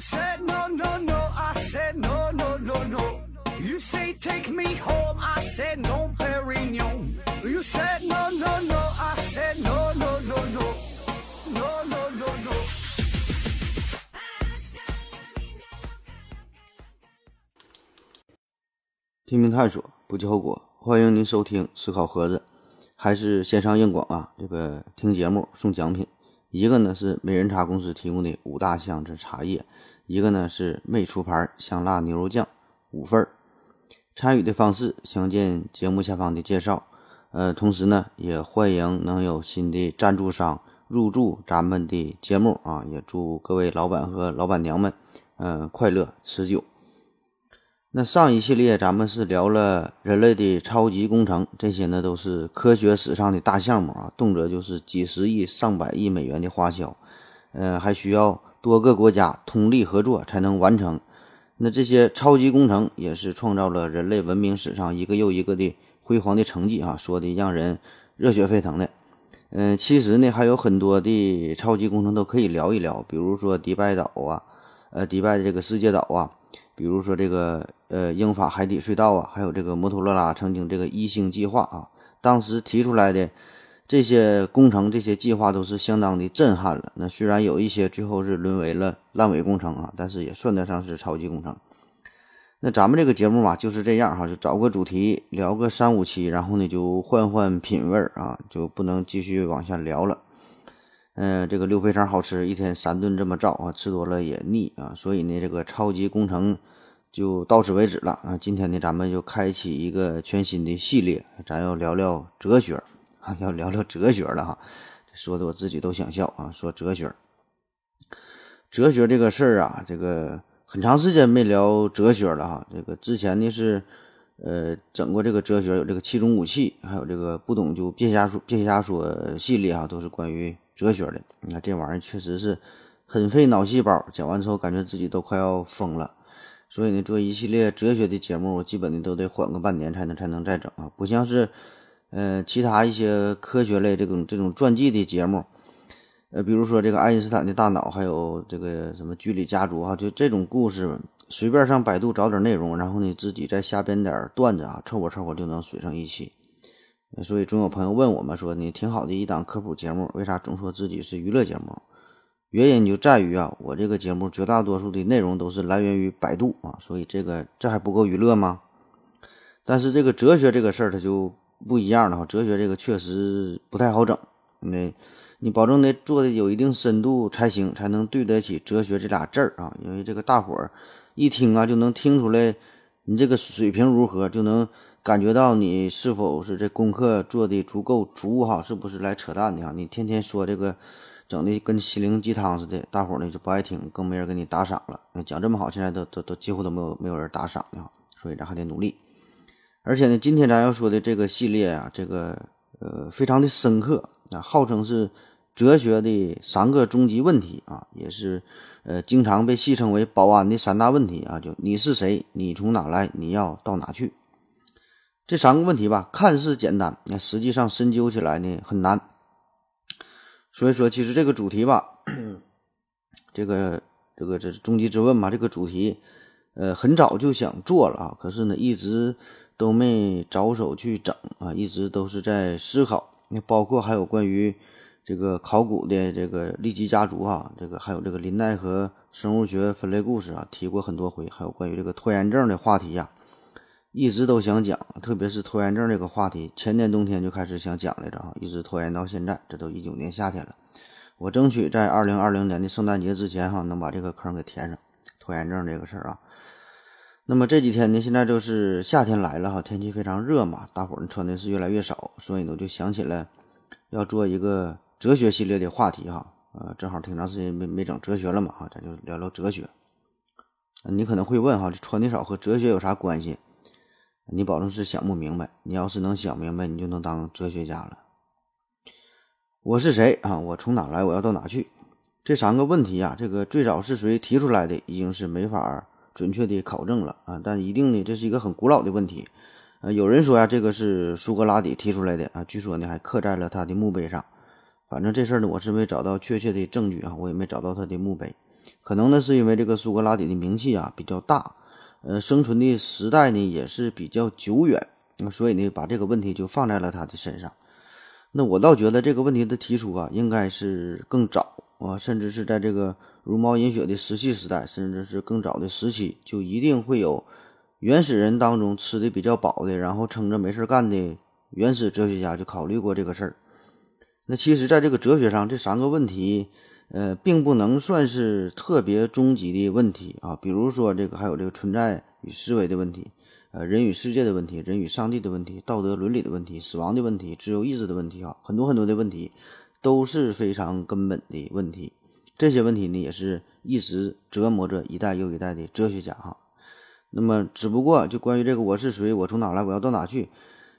said no no no, I said no no no no. You say take me home, I said no, Perignon. You said no no no, I said no no no no, no no no no. 拼命探索，不计后果。欢迎您收听思考盒子，还是线上硬广啊？这个听节目送奖品，一个呢是美人茶公司提供的五大香这茶叶，一个呢是魅厨牌香辣牛肉酱五份儿。参与的方式详见节目下方的介绍。呃，同时呢，也欢迎能有新的赞助商入驻咱们的节目啊！也祝各位老板和老板娘们，嗯、快乐持久。那上一系列咱们是聊了人类的超级工程，这些呢都是科学史上的大项目啊，动辄就是几十亿、上百亿美元的花销，呃，还需要多个国家通力合作才能完成。那这些超级工程也是创造了人类文明史上一个又一个的辉煌的成绩啊，说的让人热血沸腾的。嗯、其实呢还有很多的超级工程都可以聊一聊，比如说迪拜岛啊，呃，迪拜的这个世界岛啊，比如说这个呃英法海底隧道啊，还有这个摩托罗拉曾经这个一星计划啊，当时提出来的这些工程、这些计划都是相当的震撼了。那虽然有一些最后是沦为了烂尾工程啊，但是也算得上是超级工程。那咱们这个节目嘛就是这样哈，就找个主题聊个三五期，然后呢就换换品味儿啊，就不能继续往下聊了。嗯、这个溜肥肠好吃，一天三顿这么造啊，吃多了也腻啊，所以呢，这个超级工程就到此为止了啊。今天呢，咱们就开启一个全新的系列，咱要聊聊哲学啊，要聊聊哲学了哈。说的我自己都想笑啊，说哲学。哲学这个事儿啊，这个很长时间没聊哲学了哈。这个之前呢是，呃，整过这个哲学，有这个七种武器，还有这个不懂就别瞎说，别瞎说系列啊，都是关于哲学的。你看这玩意儿确实是很费脑细胞，讲完之后感觉自己都快要疯了。所以呢，做一系列哲学的节目，我基本的都得缓个半年才能才能再整啊，不像是，呃，其他一些科学类这种这种传记的节目，呃，比如说这个爱因斯坦的大脑，还有这个什么居里家族哈，就这种故事，随便上百度找点内容，然后呢自己再瞎编点段子啊，凑合凑合就能水上一期。所以总有朋友问我们说，你挺好的一档科普节目，为啥总说自己是娱乐节目？原因就在于啊，我这个节目绝大多数的内容都是来源于百度啊，所以这个这还不够娱乐吗？但是这个哲学这个事儿它就不一样的哈，哲学这个确实不太好整，那你保证得做的有一定深度才行，才能对得起哲学这俩字儿啊，因为这个大伙儿一听啊就能听出来你这个水平如何，就能感觉到你是否是这功课做的足够足哈，是不是来扯淡的哈？你天天说这个。整的跟心灵鸡汤似的，大伙儿呢就不爱听，更没人给你打赏了。讲这么好，现在都都都几乎都没有没有人打赏了，所以咱还得努力。而且呢，今天咱要说的这个系列啊，这个呃非常的深刻啊，号称是哲学的三个终极问题啊，也是呃经常被戏称为保安的三大问题啊，就你是谁，你从哪来，你要到哪去。这三个问题吧，看似简单，那实际上深究起来呢很难。所以说，其实这个主题吧，这个这个这终极之问嘛，这个主题，呃，很早就想做了啊，可是呢，一直都没着手去整啊，一直都是在思考。那包括还有关于这个考古的这个利基家族哈，这个还有这个林奈和生物学分类故事啊，提过很多回，还有关于这个拖延症的话题呀、一直都想讲，特别是拖延症这个话题，前年冬天就开始想讲来着哈，一直拖延到现在，这都一九年夏天了。我争取在二零二零年的圣诞节之前哈，能把这个坑给填上。拖延症这个事儿啊，那么这几天呢，现在就是夏天来了哈，天气非常热嘛，大伙儿穿的是越来越少，所以呢，我就想起来要做一个哲学系列的话题哈，呃，正好挺长时间没没整哲学了嘛哈，咱就聊聊哲学。你可能会问哈，这穿的少和哲学有啥关系？你保证是想不明白。你要是能想明白，你就能当哲学家了。我是谁啊？我从哪来？我要到哪去？这三个问题啊，这个最早是谁提出来的，已经是没法准确的考证了啊。但一定呢，这是一个很古老的问题。呃，有人说呀，这个是苏格拉底提出来的啊，据说呢还刻在了他的墓碑上。反正这事儿呢，我是没找到确切的证据啊，我也没找到他的墓碑。可能呢是因为这个苏格拉底的名气啊比较大，呃，生存的时代呢也是比较久远，那所以呢把这个问题就放在了他的身上。那我倒觉得这个问题的提出啊，应该是更早啊，甚至是在这个茹毛饮血的石器时代，甚至是更早的时期，就一定会有原始人当中吃的比较饱的，然后撑着没事干的原始哲学家就考虑过这个事儿。那其实，在这个哲学上，这三个问题，呃，并不能算是特别终极的问题啊。比如说，这个还有这个存在与思维的问题。呃，人与世界的问题，人与上帝的问题，道德伦理的问题，死亡的问题，自由意志的问题啊，很多很多的问题都是非常根本的问题。这些问题呢，也是一直折磨着一代又一代的哲学家哈。那么，只不过就关于这个我是谁，我从哪来，我要到哪去，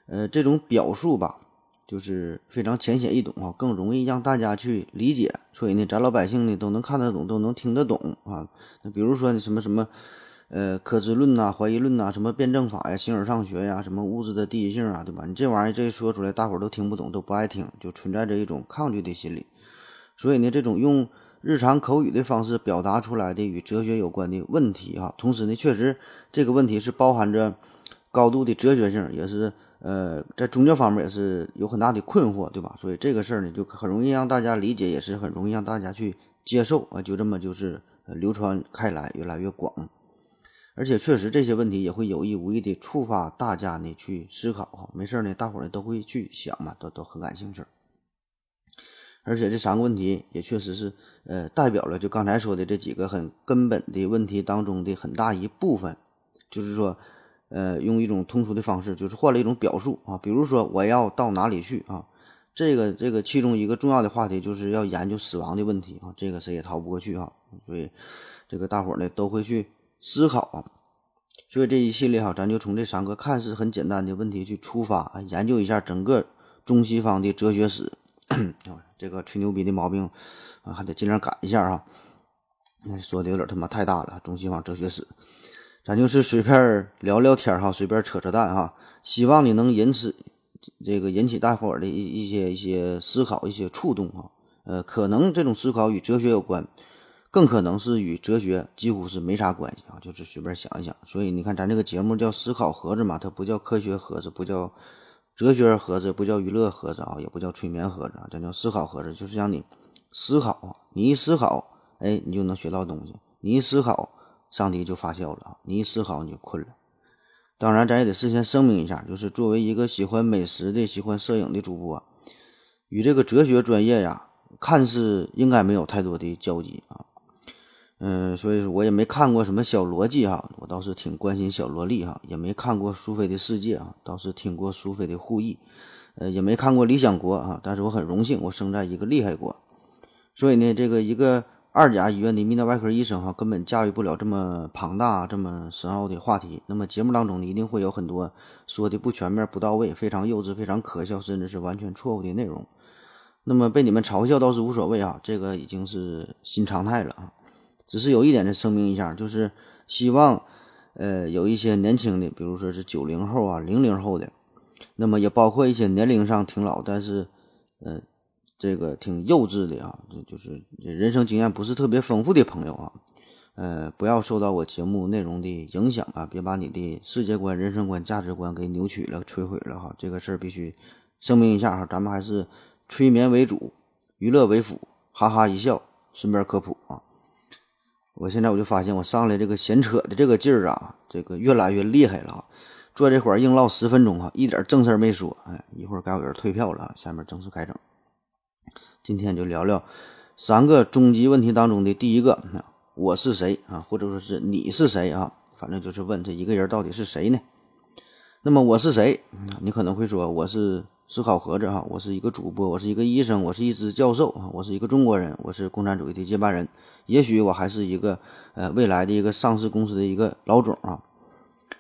呃，这种表述吧，就是非常浅显易懂啊，更容易让大家去理解，所以呢，咱老百姓呢都能看得懂，都能听得懂啊。那比如说什么什么。呃，可知论呐，怀疑论呐，什么辩证法呀，形而上学呀，什么物质的第一性啊，对吧？你这玩意儿这一说出来，大伙儿都听不懂，都不爱听，就存在着一种抗拒的心理。所以呢，这种用日常口语的方式表达出来的与哲学有关的问题啊，同时呢，确实这个问题是包含着高度的哲学性，也是呃，在宗教方面也是有很大的困惑，对吧？所以这个事儿呢，就很容易让大家理解，也是很容易让大家去接受啊，就这么就是流传开来，越来越广。而且确实这些问题也会有意无意的触发大家呢去思考哈，没事呢，大伙儿呢都会去想嘛，都都很感兴趣。而且这三个问题也确实是呃代表了就刚才说的这几个很根本的问题当中的很大一部分，就是说呃用一种通俗的方式，就是换了一种表述啊，比如说我要到哪里去啊，这个这个其中一个重要的话题就是要研究死亡的问题啊，这个谁也逃不过去啊，所以这个大伙儿呢都会去。思考啊，所以这一系列哈，咱就从这三个看似很简单的问题去出发啊，研究一下整个中西方的哲学史。这个吹牛逼的毛病啊，还得尽量改一下哈。说的有点他妈太大了，中西方哲学史，咱就是随便聊聊天哈，随便扯扯淡哈。希望你能引起这个引起大伙儿的一一些一些思考，一些触动哈。呃，可能这种思考与哲学有关。更可能是与哲学几乎是没啥关系啊，就是随便想一想。所以你看，咱这个节目叫思考盒子嘛，它不叫科学盒子，不叫哲学盒子，不叫娱乐盒子啊，也不叫催眠盒子啊，咱叫思考盒子，就是让你思考。你一思考，哎，你就能学到东西；你一思考，上帝就发笑了！你一思考，你就困了。当然，咱也得事先声明一下，就是作为一个喜欢美食的、喜欢摄影的主播，与这个哲学专业呀，看似应该没有太多的交集啊。嗯，所以说我也没看过什么小逻辑哈，我倒是挺关心小萝莉哈，也没看过苏菲的世界啊，倒是听过苏菲的互译，呃，也没看过理想国啊，但是我很荣幸，我生在一个厉害国，所以呢，这个一个二甲医院的泌尿外科医生哈，根本驾驭不了这么庞大、这么深奥的话题。那么节目当中呢，一定会有很多说的不全面、不到位、非常幼稚、非常可笑，甚至是完全错误的内容。那么被你们嘲笑倒是无所谓啊，这个已经是新常态了啊。只是有一点的声明一下，就是希望，呃，有一些年轻的，比如说是九零后啊、零零后的，那么也包括一些年龄上挺老，但是，呃，这个挺幼稚的啊，就是人生经验不是特别丰富的朋友啊，呃，不要受到我节目内容的影响啊，别把你的世界观、人生观、价值观给扭曲了、摧毁了哈。这个事儿必须声明一下哈，咱们还是催眠为主，娱乐为辅，哈哈一笑，顺便科普啊。我现在我就发现，我上来这个闲扯的这个劲儿啊，这个越来越厉害了啊。坐这会儿硬唠十分钟哈，一点正事儿没说。哎，一会儿该有人退票了，下面正式开整。今天就聊聊三个终极问题当中的第一个：我是谁啊？或者说是你是谁啊？反正就是问这一个人到底是谁呢？那么我是谁？你可能会说我是思考盒子哈，我是一个主播，我是一个医生，我是一只教授啊，我是一个中国人，我是共产主义的接班人。也许我还是一个呃未来的一个上市公司的一个老总啊。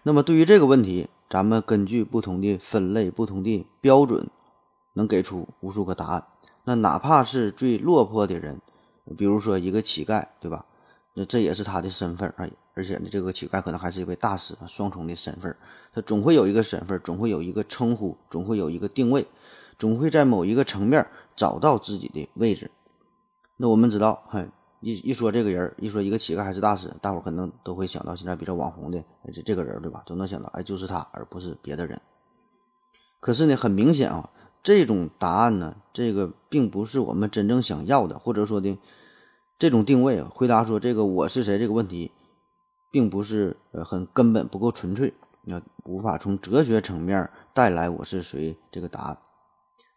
那么对于这个问题，咱们根据不同的分类、不同的标准，能给出无数个答案。那哪怕是最落魄的人，比如说一个乞丐，对吧？那这也是他的身份啊。而且呢，这个乞丐可能还是一位大师啊，双重的身份。他总会有一个身份，总会有一个称呼，总会有一个定位，总会在某一个层面找到自己的位置。那我们知道，嗨。一一说这个人，一说一个乞丐还是大师，大伙儿可能都会想到现在比较网红的这这个人，对吧？都能想到，哎，就是他，而不是别的人。可是呢，很明显啊，这种答案呢，这个并不是我们真正想要的，或者说的这种定位，回答说这个我是谁这个问题，并不是呃很根本，不够纯粹，那无法从哲学层面带来我是谁这个答案。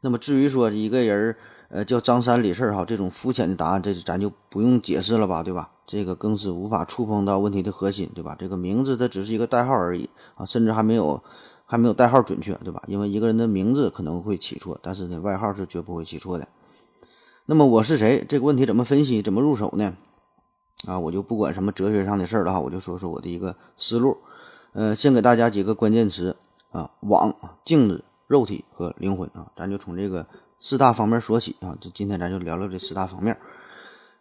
那么至于说一个人呃叫张三李四哈这种肤浅的答案，这咱就不用解释了吧，对吧？这个更是无法触碰到问题的核心，对吧？这个名字它只是一个代号而已啊，甚至还没有。还没有代号准确，对吧？因为一个人的名字可能会起错，但是呢，外号是绝不会起错的。那么我是谁这个问题怎么分析、怎么入手呢？啊，我就不管什么哲学上的事儿了哈，我就说说我的一个思路。呃，先给大家几个关键词啊：网、镜子、肉体和灵魂啊。咱就从这个四大方面说起啊。这今天咱就聊聊这四大方面。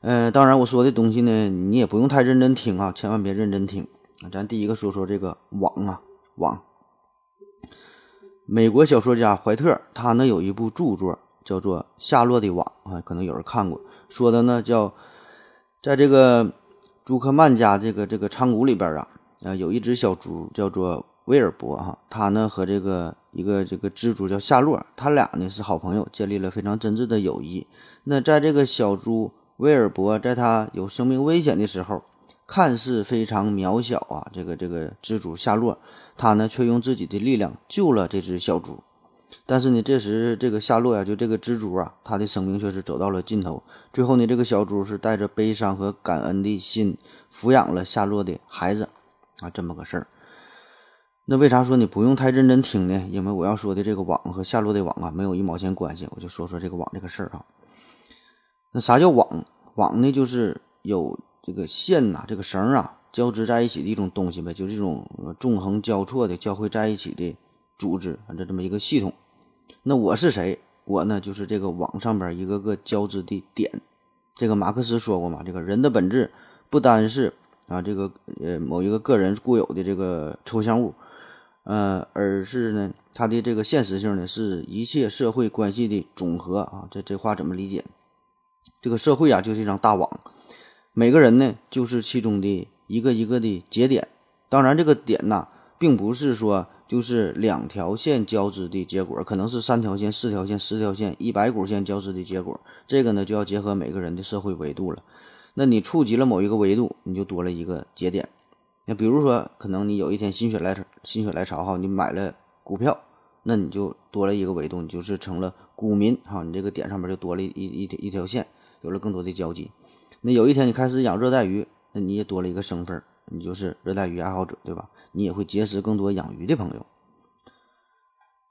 呃，当然我说的东西呢，你也不用太认真听啊，千万别认真听。咱第一个说说这个网啊，网。美国小说家怀特，他呢有一部著作叫做《夏洛的网》啊，可能有人看过。说的呢叫，在这个朱克曼家这个这个仓谷里边啊，啊有一只小猪叫做威尔伯哈，他呢和这个一个这个蜘蛛叫夏洛，他俩呢是好朋友，建立了非常真挚的友谊。那在这个小猪威尔伯在他有生命危险的时候，看似非常渺小啊，这个这个蜘蛛夏洛。他呢，却用自己的力量救了这只小猪，但是呢，这时这个夏洛呀，就这个蜘蛛啊，他的生命却是走到了尽头。最后呢，这个小猪是带着悲伤和感恩的心，抚养了夏洛的孩子，啊，这么个事儿。那为啥说你不用太认真听呢？因为我要说的这个网和夏洛的网啊，没有一毛钱关系。我就说说这个网这个事儿啊。那啥叫网？网呢，就是有这个线呐，这个绳啊。交织在一起的一种东西呗，就这种纵横交错的交汇在一起的组织，这这么一个系统。那我是谁？我呢，就是这个网上边一个个交织的点。这个马克思说过嘛，这个人的本质不单是啊这个呃某一个个人固有的这个抽象物，呃，而是呢它的这个现实性呢是一切社会关系的总和啊。这这话怎么理解？这个社会啊就是一张大网，每个人呢就是其中的。一个一个的节点，当然这个点呐，并不是说就是两条线交织的结果，可能是三条线、四条线、十条线、一百股线交织的结果。这个呢，就要结合每个人的社会维度了。那你触及了某一个维度，你就多了一个节点。那比如说，可能你有一天心血来潮，心血来潮哈，你买了股票，那你就多了一个维度，你就是成了股民哈，你这个点上面就多了一一一条线，有了更多的交集。那有一天你开始养热带鱼。那你也多了一个身份，你就是热带鱼爱好者，对吧？你也会结识更多养鱼的朋友。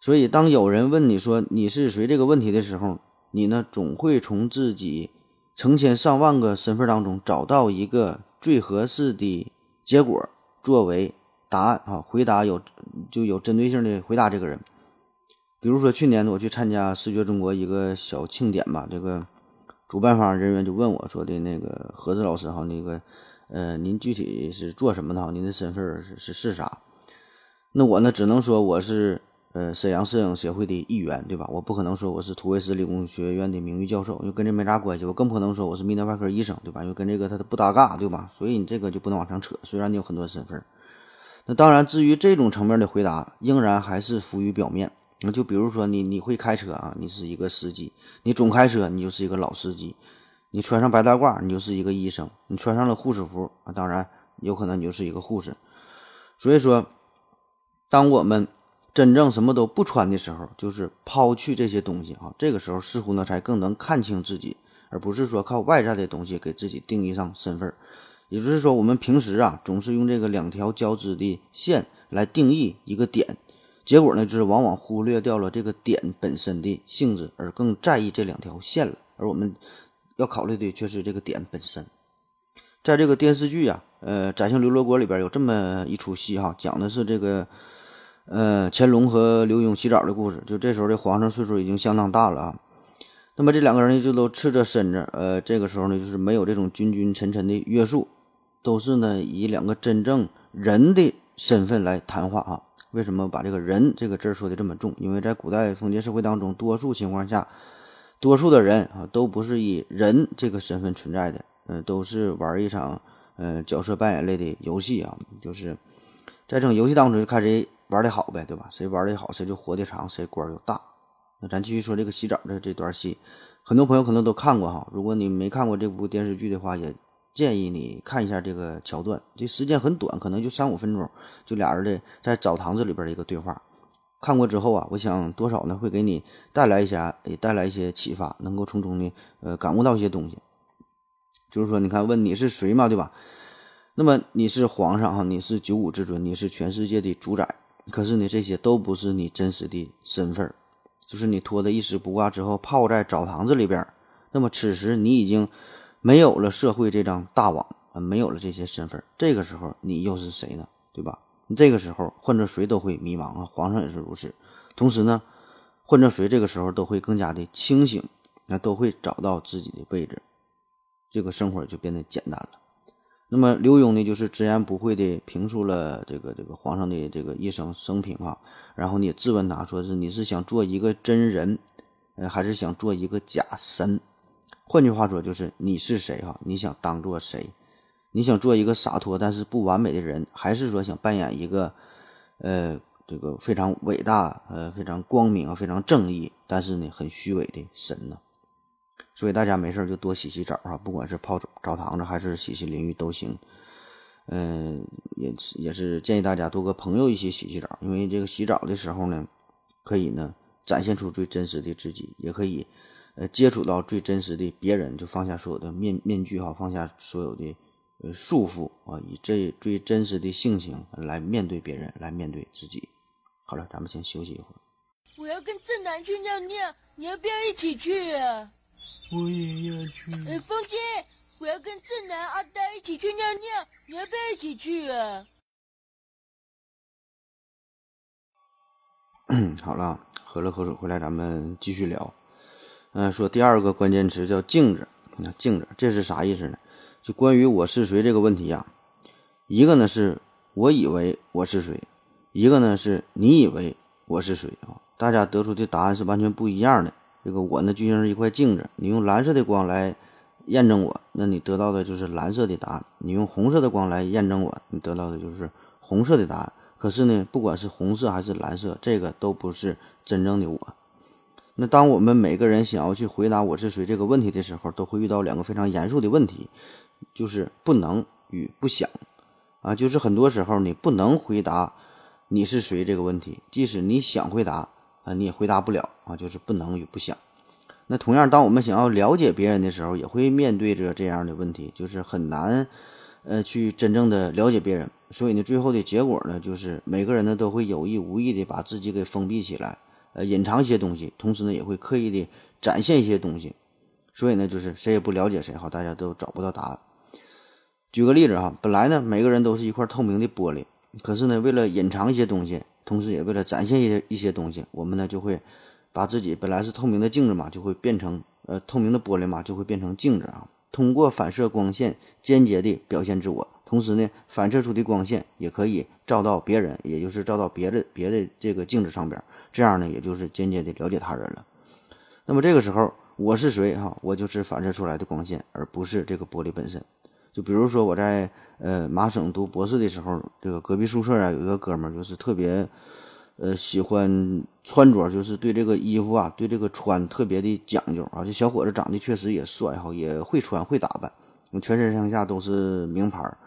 所以，当有人问你说你是谁这个问题的时候，你呢总会从自己成千上万个身份当中找到一个最合适的结果作为答案啊，回答有就有针对性的回答这个人。比如说去年我去参加视觉中国一个小庆典吧，这个主办方人员就问我说的那个何子老师哈，那个。呃，您具体是做什么的哈？您的身份是是是啥？那我呢，只能说我是呃沈阳摄影协会的一员，对吧？我不可能说我是土卫斯理工学院的名誉教授，因为跟这没啥关系。我更不可能说我是泌尿外科医生，对吧？因为跟这个他都不搭嘎，对吧？所以你这个就不能往上扯。虽然你有很多身份，那当然，至于这种层面的回答，仍然还是浮于表面。那就比如说你你会开车啊，你是一个司机；你总开车，你就是一个老司机。你穿上白大褂，你就是一个医生；你穿上了护士服啊，当然有可能你就是一个护士。所以说，当我们真正什么都不穿的时候，就是抛去这些东西啊，这个时候似乎呢才更能看清自己，而不是说靠外在的东西给自己定义上身份。也就是说，我们平时啊总是用这个两条交织的线来定义一个点，结果呢就是往往忽略掉了这个点本身的性质，而更在意这两条线了。而我们。要考虑的却是这个点本身。在这个电视剧啊，呃，《宰相刘罗锅》里边有这么一出戏哈，讲的是这个，呃，乾隆和刘墉洗澡的故事。就这时候这皇上岁数已经相当大了啊，那么这两个人呢就都赤着身子，呃，这个时候呢就是没有这种君君臣臣的约束，都是呢以两个真正人的身份来谈话哈。为什么把这个人这个字说的这么重？因为在古代封建社会当中，多数情况下。多数的人啊，都不是以人这个身份存在的，嗯，都是玩一场呃角色扮演类的游戏啊，就是在这种游戏当中就开始玩的好呗，对吧？谁玩的好，谁就活得长，谁官就大。那咱继续说这个洗澡的这段戏，很多朋友可能都看过哈。如果你没看过这部电视剧的话，也建议你看一下这个桥段。这时间很短，可能就三五分钟，就俩人的在澡堂子里边的一个对话。看过之后啊，我想多少呢会给你带来一下，也带来一些启发，能够从中呢呃感悟到一些东西。就是说，你看问你是谁嘛，对吧？那么你是皇上哈，你是九五之尊，你是全世界的主宰。可是呢，这些都不是你真实的身份就是你脱得一丝不挂之后泡在澡堂子里边。那么此时你已经没有了社会这张大网啊，没有了这些身份。这个时候你又是谁呢？对吧？这个时候，换着谁都会迷茫啊，皇上也是如此。同时呢，换着谁这个时候都会更加的清醒，那都会找到自己的位置，这个生活就变得简单了。那么刘墉呢，就是直言不讳的评述了这个这个皇上的这个一生生平啊。然后你质问他说是你是想做一个真人，呃，还是想做一个假神？换句话说，就是你是谁哈？你想当做谁？你想做一个洒脱但是不完美的人，还是说想扮演一个，呃，这个非常伟大、呃，非常光明啊、非常正义，但是呢很虚伪的神呢？所以大家没事就多洗洗澡啊，不管是泡澡澡堂子还是洗洗淋浴都行。嗯，也是也是建议大家多跟朋友一起洗洗澡，因为这个洗澡的时候呢，可以呢展现出最真实的自己，也可以呃接触到最真实的别人，就放下所有的面面具哈，放下所有的呃。束缚啊，以这最真实的性情来面对别人，来面对自己。好了，咱们先休息一会儿。我要跟正南去尿尿，你要不要一起去啊？我也要去。哎，风姐，我要跟正南、阿呆一起去尿尿，你要不要一起去啊？好了，喝了口水回来，咱们继续聊。嗯，说第二个关键词叫镜子。那镜子，这是啥意思呢？就关于我是谁这个问题呀，一个呢是我以为我是谁，一个呢是你以为我是谁啊？大家得出的答案是完全不一样的。这个我呢就像是一块镜子，你用蓝色的光来验证我，那你得到的就是蓝色的答案；你用红色的光来验证我，你得到的就是红色的答案。可是呢，不管是红色还是蓝色，这个都不是真正的我。那当我们每个人想要去回答我是谁这个问题的时候，都会遇到两个非常严肃的问题。就是不能与不想，啊，就是很多时候你不能回答你是谁这个问题，即使你想回答啊，你也回答不了啊，就是不能与不想。那同样，当我们想要了解别人的时候，也会面对着这样的问题，就是很难，呃，去真正的了解别人。所以呢，最后的结果呢，就是每个人呢都会有意无意的把自己给封闭起来，呃，隐藏一些东西，同时呢也会刻意的展现一些东西。所以呢，就是谁也不了解谁，哈，大家都找不到答案。举个例子哈，本来呢，每个人都是一块透明的玻璃，可是呢，为了隐藏一些东西，同时也为了展现一些一些东西，我们呢就会把自己本来是透明的镜子嘛，就会变成呃透明的玻璃嘛，就会变成镜子啊。通过反射光线，间接的表现自我，同时呢，反射出的光线也可以照到别人，也就是照到别的别的这个镜子上边，这样呢，也就是间接的了解他人了。那么这个时候，我是谁哈？我就是反射出来的光线，而不是这个玻璃本身。就比如说我在呃麻省读博士的时候，这个隔壁宿舍啊有一个哥们儿，就是特别呃喜欢穿着，就是对这个衣服啊，对这个穿特别的讲究啊。这小伙子长得确实也帅哈，也会穿会打扮，全身上下都是名牌儿。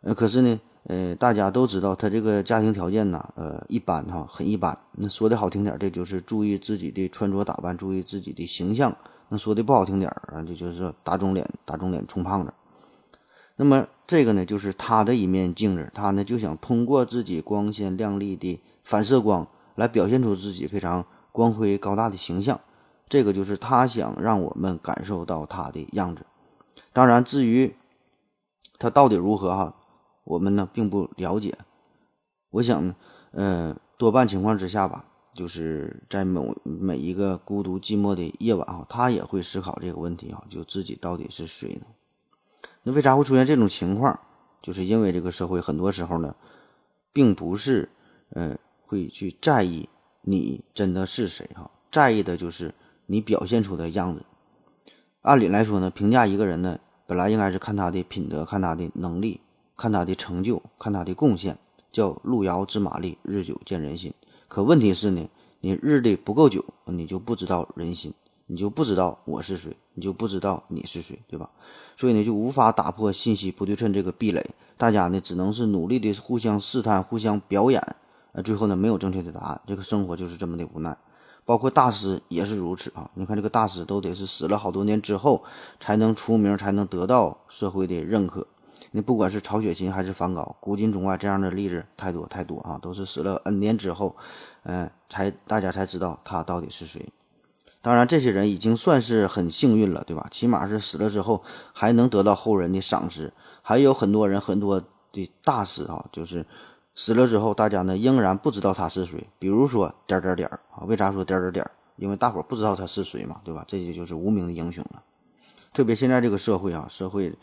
呃，可是呢，呃，大家都知道他这个家庭条件呢，呃，一般哈，很一般。那说的好听点儿，这就是注意自己的穿着打扮，注意自己的形象；那说的不好听点儿啊，这就是打肿脸，打肿脸充胖子。那么这个呢，就是他的一面镜子，他呢就想通过自己光鲜亮丽的反射光来表现出自己非常光辉高大的形象，这个就是他想让我们感受到他的样子。当然，至于他到底如何哈，我们呢并不了解。我想呢，呃，多半情况之下吧，就是在某每一个孤独寂寞的夜晚哈，他也会思考这个问题哈，就自己到底是谁呢？那为啥会出现这种情况？就是因为这个社会很多时候呢，并不是，呃，会去在意你真的是谁哈，在意的就是你表现出的样子。按理来说呢，评价一个人呢，本来应该是看他的品德，看他的能力，看他的成就，看他的贡献，叫路遥知马力，日久见人心。可问题是呢，你日的不够久，你就不知道人心，你就不知道我是谁，你就不知道你是谁，对吧？所以呢，就无法打破信息不对称这个壁垒。大家呢，只能是努力的互相试探，互相表演，呃，最后呢，没有正确的答案。这个生活就是这么的无奈。包括大师也是如此啊！你看这个大师都得是死了好多年之后才能出名，才能得到社会的认可。你不管是曹雪芹还是梵高，古今中外这样的例子太多太多啊！都是死了 N 年之后，嗯，才大家才知道他到底是谁。当然，这些人已经算是很幸运了，对吧？起码是死了之后还能得到后人的赏识。还有很多人，很多的大师啊，就是。死了之后，大家呢仍然不知道他是谁。比如说点点点啊，为啥说点点点？因为大伙不知道他是谁嘛，对吧？这些就是无名的英雄了。特别现在这个社会啊，社会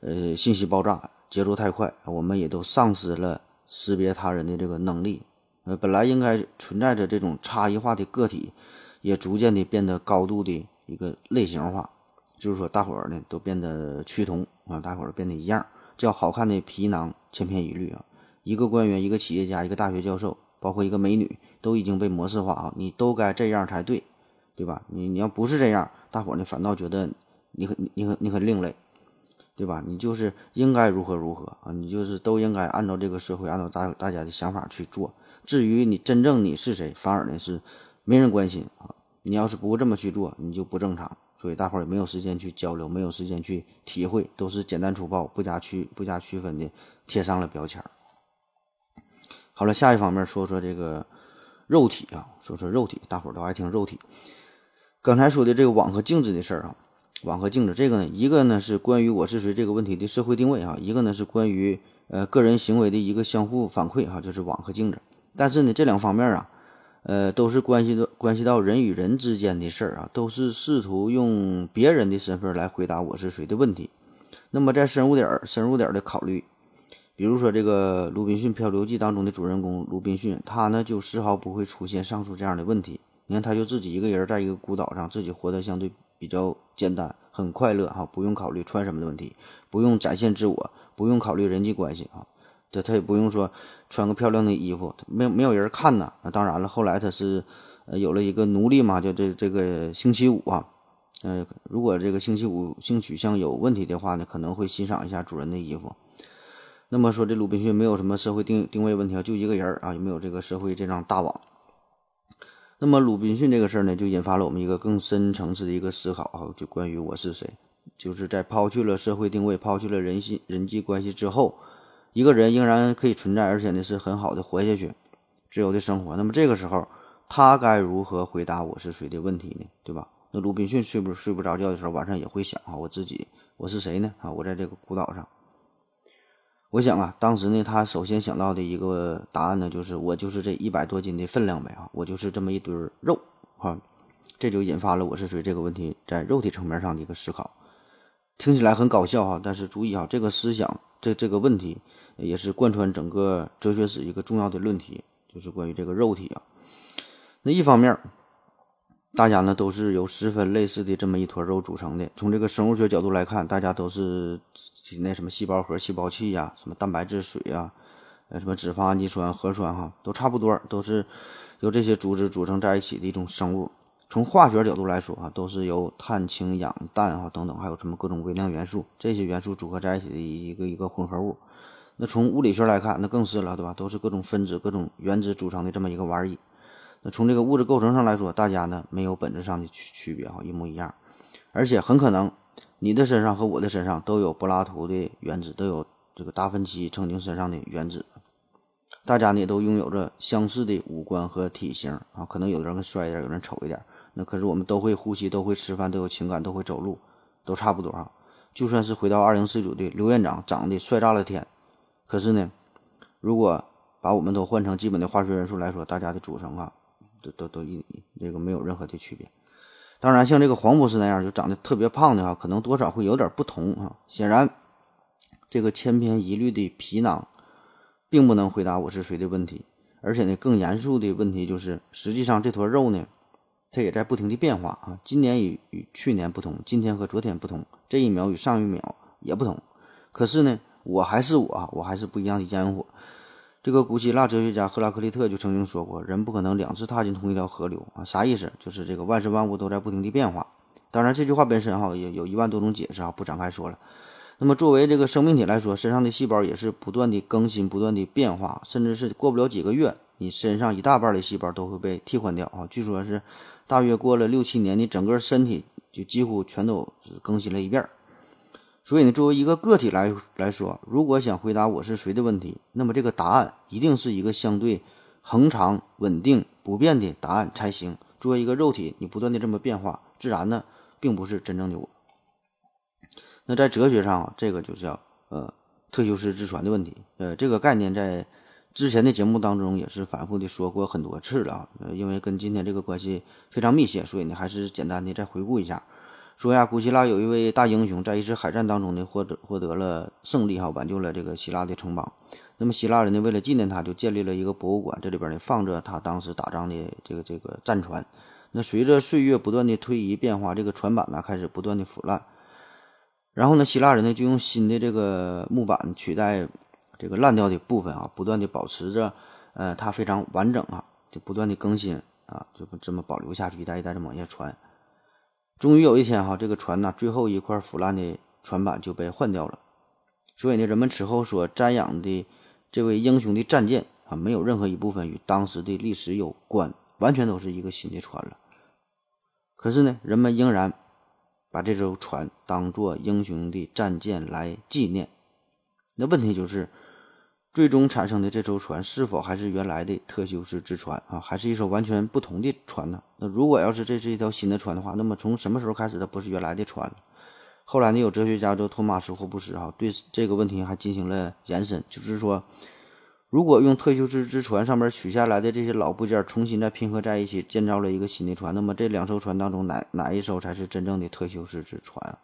呃信息爆炸，节奏太快，我们也都丧失了识别他人的这个能力。呃，本来应该存在着这种差异化的个体，也逐渐的变得高度的一个类型化，就是说大伙儿呢都变得趋同啊，大伙儿变得一样，叫好看的皮囊千篇一律啊。一个官员，一个企业家，一个大学教授，包括一个美女，都已经被模式化啊！你都该这样才对，对吧？你你要不是这样，大伙儿呢反倒觉得你很你很你很另类，对吧？你就是应该如何如何啊！你就是都应该按照这个社会，按照大大家的想法去做。至于你真正你是谁，反而呢是没人关心啊！你要是不这么去做，你就不正常。所以大伙儿也没有时间去交流，没有时间去体会，都是简单粗暴、不加区不加区分的贴上了标签儿。好了，下一方面说说这个肉体啊，说说肉体，大伙儿都爱听肉体。刚才说的这个网和镜子的事儿啊，网和镜子这个呢，一个呢是关于我是谁这个问题的社会定位啊，一个呢是关于呃个人行为的一个相互反馈哈，就是网和镜子。但是呢，这两方面啊，呃，都是关系到关系到人与人之间的事儿啊，都是试图用别人的身份来回答我是谁的问题。那么再深入点儿、深入点儿的考虑。比如说，这个《鲁滨逊漂流记》当中的主人公鲁滨逊，他呢就丝毫不会出现上述这样的问题。你看，他就自己一个人在一个孤岛上，自己活得相对比较简单，很快乐哈，不用考虑穿什么的问题，不用展现自我，不用考虑人际关系啊。他他也不用说穿个漂亮的衣服，没没有人看呐。当然了，后来他是呃有了一个奴隶嘛，就这这个星期五啊。呃，如果这个星期五性取向有问题的话呢，可能会欣赏一下主人的衣服。那么说，这鲁滨逊没有什么社会定定位问题啊，就一个人啊，也没有这个社会这张大网？那么鲁滨逊这个事儿呢，就引发了我们一个更深层次的一个思考啊，就关于我是谁，就是在抛去了社会定位、抛去了人性人际关系之后，一个人仍然可以存在，而且呢是很好的活下去，自由的生活。那么这个时候，他该如何回答我是谁的问题呢？对吧？那鲁滨逊睡不睡不着觉的时候，晚上也会想啊，我自己我是谁呢？啊，我在这个孤岛上。我想啊，当时呢，他首先想到的一个答案呢，就是我就是这一百多斤的分量呗啊，我就是这么一堆肉啊，这就引发了我是谁这个问题在肉体层面上的一个思考，听起来很搞笑哈，但是注意啊，这个思想这这个问题也是贯穿整个哲学史一个重要的论题，就是关于这个肉体啊。那一方面，大家呢都是由十分类似的这么一坨肉组成的，从这个生物学角度来看，大家都是。体内什么细胞核、细胞器呀，什么蛋白质、水呀，呃，什么脂肪、氨基酸、核酸哈，都差不多，都是由这些组织组成在一起的一种生物。从化学角度来说啊，都是由碳、氢、氧、氮哈等等，还有什么各种微量元素这些元素组合在一起的一个一个混合物。那从物理学来看，那更是了，对吧？都是各种分子、各种原子组成的这么一个玩意。那从这个物质构成上来说，大家呢没有本质上的区区别哈，一模一样，而且很可能。你的身上和我的身上都有柏拉图的原子，都有这个达芬奇曾经身上的原子。大家呢都拥有着相似的五官和体型啊，可能有的人更帅一点，有人丑一点。那可是我们都会呼吸，都会吃饭，都有情感，都会走路，都差不多啊。就算是回到二零四九的刘院长，长得帅炸了天，可是呢，如果把我们都换成基本的化学元素来说，大家的组成啊，都都都一这个没有任何的区别。当然，像这个黄博士那样就长得特别胖的哈，可能多少会有点不同啊。显然，这个千篇一律的皮囊，并不能回答我是谁的问题。而且呢，更严肃的问题就是，实际上这坨肉呢，它也在不停的变化啊。今年与与去年不同，今天和昨天不同，这一秒与上一秒也不同。可是呢，我还是我，我还是不一样的烟火。这个古希腊哲学家赫拉克利特就曾经说过：“人不可能两次踏进同一条河流啊。”啥意思？就是这个万事万物都在不停的变化。当然，这句话本身哈也有一万多种解释啊，不展开说了。那么，作为这个生命体来说，身上的细胞也是不断的更新、不断的变化，甚至是过不了几个月，你身上一大半的细胞都会被替换掉啊。据说是大约过了六七年，你整个身体就几乎全都更新了一遍。所以呢，作为一个个体来来说，如果想回答我是谁的问题，那么这个答案一定是一个相对恒常、稳定、不变的答案才行。作为一个肉体，你不断的这么变化，自然呢。并不是真正的我。那在哲学上啊，这个就叫呃特修斯之船的问题。呃，这个概念在之前的节目当中也是反复的说过很多次了啊。因为跟今天这个关系非常密切，所以呢还是简单的再回顾一下。说呀，古希腊有一位大英雄，在一次海战当中呢获得获得了胜利哈，挽救了这个希腊的城邦。那么希腊人呢为了纪念他，就建立了一个博物馆，这里边呢放着他当时打仗的这个这个战船。那随着岁月不断的推移变化，这个船板呢开始不断的腐烂，然后呢，希腊人呢就用新的这个木板取代这个烂掉的部分啊，不断的保持着，呃，它非常完整啊，就不断的更新啊，就这么保留下去，一代一代的往下传。终于有一天哈，这个船呢最后一块腐烂的船板就被换掉了，所以呢，人们此后所瞻仰的这位英雄的战舰啊，没有任何一部分与当时的历史有关，完全都是一个新的船了。可是呢，人们仍然把这艘船当做英雄的战舰来纪念。那问题就是，最终产生的这艘船是否还是原来的特修斯之船啊？还是一艘完全不同的船呢？那如果要是这是一条新的船的话，那么从什么时候开始它不是原来的船？后来呢，有哲学家叫托马斯·霍布斯哈对这个问题还进行了延伸，就是说。如果用特修斯之船上面取下来的这些老部件重新再拼合在一起，建造了一个新的船，那么这两艘船当中哪哪一艘才是真正的特修斯之船？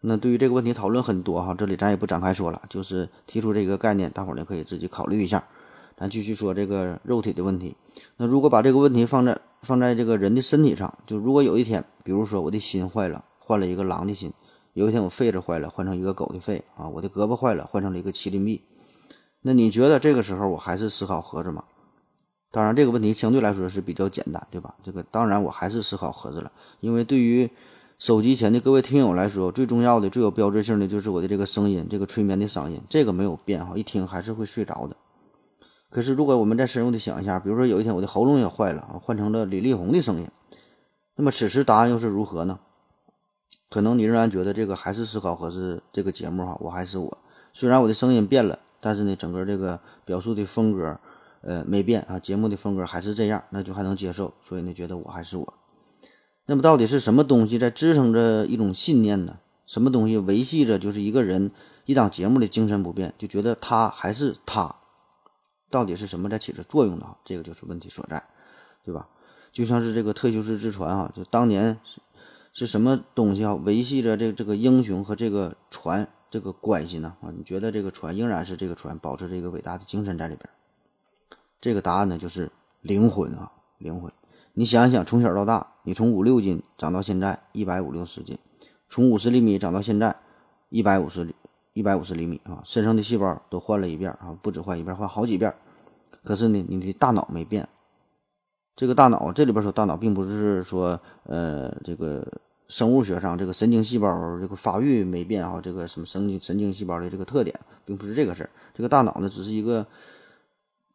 那对于这个问题讨论很多哈，这里咱也不展开说了，就是提出这个概念，大伙儿呢可以自己考虑一下。咱继续说这个肉体的问题。那如果把这个问题放在放在这个人的身体上，就如果有一天，比如说我的心坏了，换了一个狼的心；有一天我肺子坏了，换成一个狗的肺啊；我的胳膊坏了，换成了一个麒麟臂。那你觉得这个时候我还是思考盒子吗？当然，这个问题相对来说是比较简单，对吧？这个当然我还是思考盒子了，因为对于手机前的各位听友来说，最重要的、最有标志性的就是我的这个声音，这个催眠的嗓音，这个没有变哈，一听还是会睡着的。可是如果我们再深入的想一下，比如说有一天我的喉咙也坏了啊，换成了李丽红的声音，那么此时答案又是如何呢？可能你仍然觉得这个还是思考盒子这个节目哈，我还是我，虽然我的声音变了。但是呢，整个这个表述的风格，呃，没变啊，节目的风格还是这样，那就还能接受。所以呢，觉得我还是我。那么，到底是什么东西在支撑着一种信念呢？什么东西维系着就是一个人一档节目的精神不变，就觉得他还是他？到底是什么在起着作用呢？这个就是问题所在，对吧？就像是这个特修斯之船啊，就当年是是什么东西啊，维系着这这个英雄和这个船？这个关系呢？啊，你觉得这个船仍然是这个船，保持这个伟大的精神在里边？这个答案呢，就是灵魂啊，灵魂。你想想，从小到大，你从五六斤长到现在一百五六十斤，从五十厘米长到现在一百五十一百五十厘米啊，身上的细胞都换了一遍啊，不止换一遍，换好几遍。可是呢，你的大脑没变。这个大脑，这里边说大脑，并不是说呃这个。生物学上，这个神经细胞这个发育没变啊，这个什么神经神经细胞的这个特点，并不是这个事儿。这个大脑呢，只是一个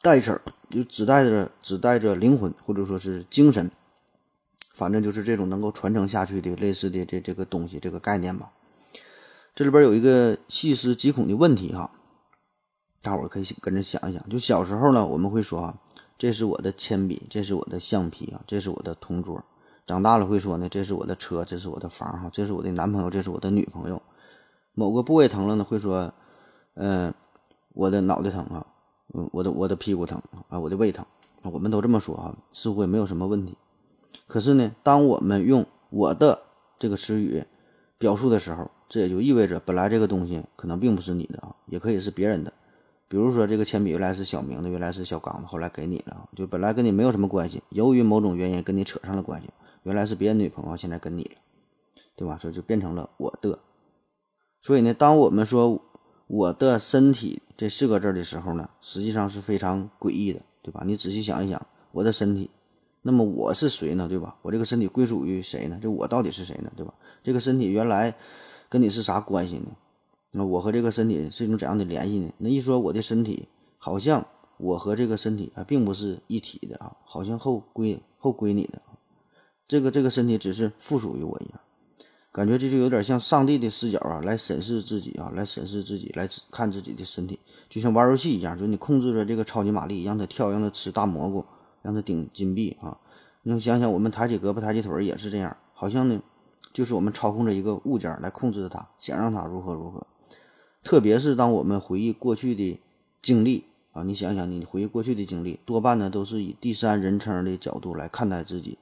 代称，就只带着只带着灵魂或者说是精神，反正就是这种能够传承下去的类似的这这个东西这个概念吧。这里边有一个细思极恐的问题哈，大伙儿可以跟着想一想。就小时候呢，我们会说啊，这是我的铅笔，这是我的橡皮啊，这是我的同桌。长大了会说呢，这是我的车，这是我的房，哈，这是我的男朋友，这是我的女朋友。某个部位疼了呢，会说，嗯，我的脑袋疼啊，我的我的屁股疼啊，我的胃疼。我们都这么说啊，似乎也没有什么问题。可是呢，当我们用我的这个词语表述的时候，这也就意味着本来这个东西可能并不是你的啊，也可以是别人的。比如说这个铅笔原来是小明的，原来是小刚的，后来给你了，就本来跟你没有什么关系，由于某种原因跟你扯上了关系，原来是别人女朋友，现在跟你了，对吧？所以就变成了我的。所以呢，当我们说我的身体这四个字的时候呢，实际上是非常诡异的，对吧？你仔细想一想，我的身体，那么我是谁呢？对吧？我这个身体归属于谁呢？这我到底是谁呢？对吧？这个身体原来跟你是啥关系呢？那我和这个身体是一种怎样的联系呢？那一说我的身体，好像我和这个身体啊并不是一体的啊，好像后归后归你的，这个这个身体只是附属于我一样，感觉这就有点像上帝的视角啊，来审视自己啊，来审视自己，来看自己的身体，就像玩游戏一样，就你控制着这个超级玛丽，让它跳，让它吃大蘑菇，让它顶金币啊。你要想想，我们抬起胳膊、抬起腿也是这样，好像呢，就是我们操控着一个物件来控制着它，想让它如何如何。特别是当我们回忆过去的经历啊，你想想，你回忆过去的经历，多半呢都是以第三人称的角度来看待自己，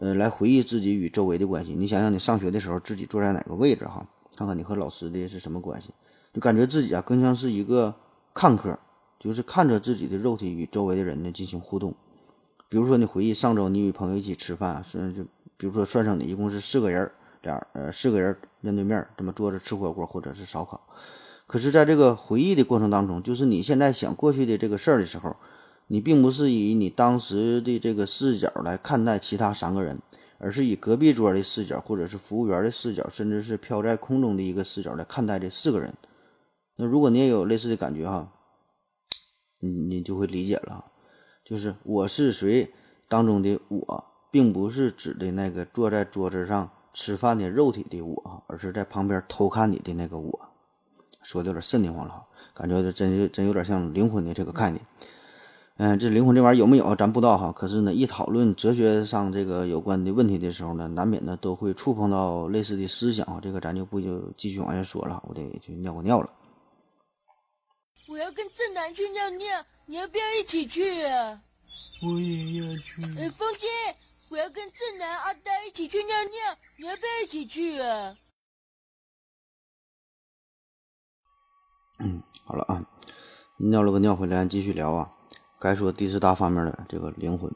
呃，来回忆自己与周围的关系。你想想，你上学的时候自己坐在哪个位置哈？看看你和老师的是什么关系，就感觉自己啊更像是一个看客，就是看着自己的肉体与周围的人呢进行互动。比如说，你回忆上周你与朋友一起吃饭，算就比如说算上你一共是四个人，俩呃四个人面对面这么坐着吃火锅或者是烧烤。可是，在这个回忆的过程当中，就是你现在想过去的这个事儿的时候，你并不是以你当时的这个视角来看待其他三个人，而是以隔壁桌的视角，或者是服务员的视角，甚至是飘在空中的一个视角来看待这四个人。那如果你也有类似的感觉哈，你你就会理解了，就是我是谁当中的我，并不是指的那个坐在桌子上吃饭的肉体的我，而是在旁边偷看你的那个我。说的有点瘆得慌了哈，感觉真真有点像灵魂的这个概念。这灵魂这玩意儿有没有，咱不知道哈。可是呢，一讨论哲学上这个有关的问题的时候呢，难免呢都会触碰到类似的思想啊。这个咱就不就继续往下说了，我得去尿个尿了。我要跟正南去尿尿，你要不要一起去啊？我也要去。哎，风心，我要跟正南、阿呆一起去尿尿，你要不要一起去啊？嗯，好了啊，尿了个尿回来，继续聊啊。该说第四大方面的这个灵魂，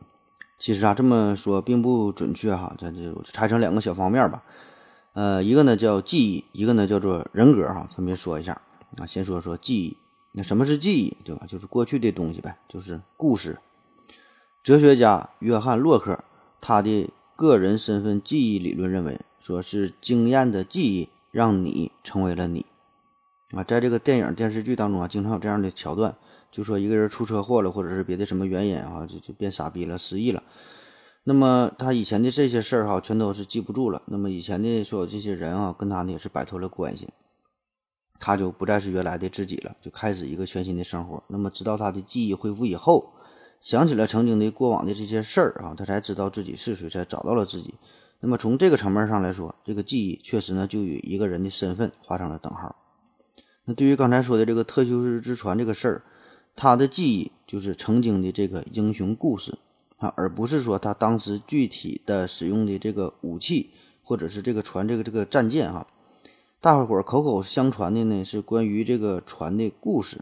其实啊这么说并不准确哈，咱就拆成两个小方面吧。呃，一个呢叫记忆，一个呢叫做人格哈，分别说一下啊。先说说记忆，那什么是记忆，对吧？就是过去的东西呗，就是故事。哲学家约翰洛克他的个人身份记忆理论认为，说是经验的记忆让你成为了你。啊，在这个电影电视剧当中啊，经常有这样的桥段，就说一个人出车祸了，或者是别的什么原因啊，就就变傻逼了，失忆了。那么他以前的这些事儿哈，全都是记不住了。那么以前的所有这些人啊，跟他呢也是摆脱了关系，他就不再是原来的自己了，就开始一个全新的生活。那么直到他的记忆恢复以后，想起了曾经的过往的这些事儿啊，他才知道自己是谁，才找到了自己。那么从这个层面上来说，这个记忆确实呢，就与一个人的身份画上了等号。那对于刚才说的这个特修斯之船这个事儿，他的记忆就是曾经的这个英雄故事啊，而不是说他当时具体的使用的这个武器或者是这个船这个这个战舰哈。大伙儿口口相传的呢是关于这个船的故事，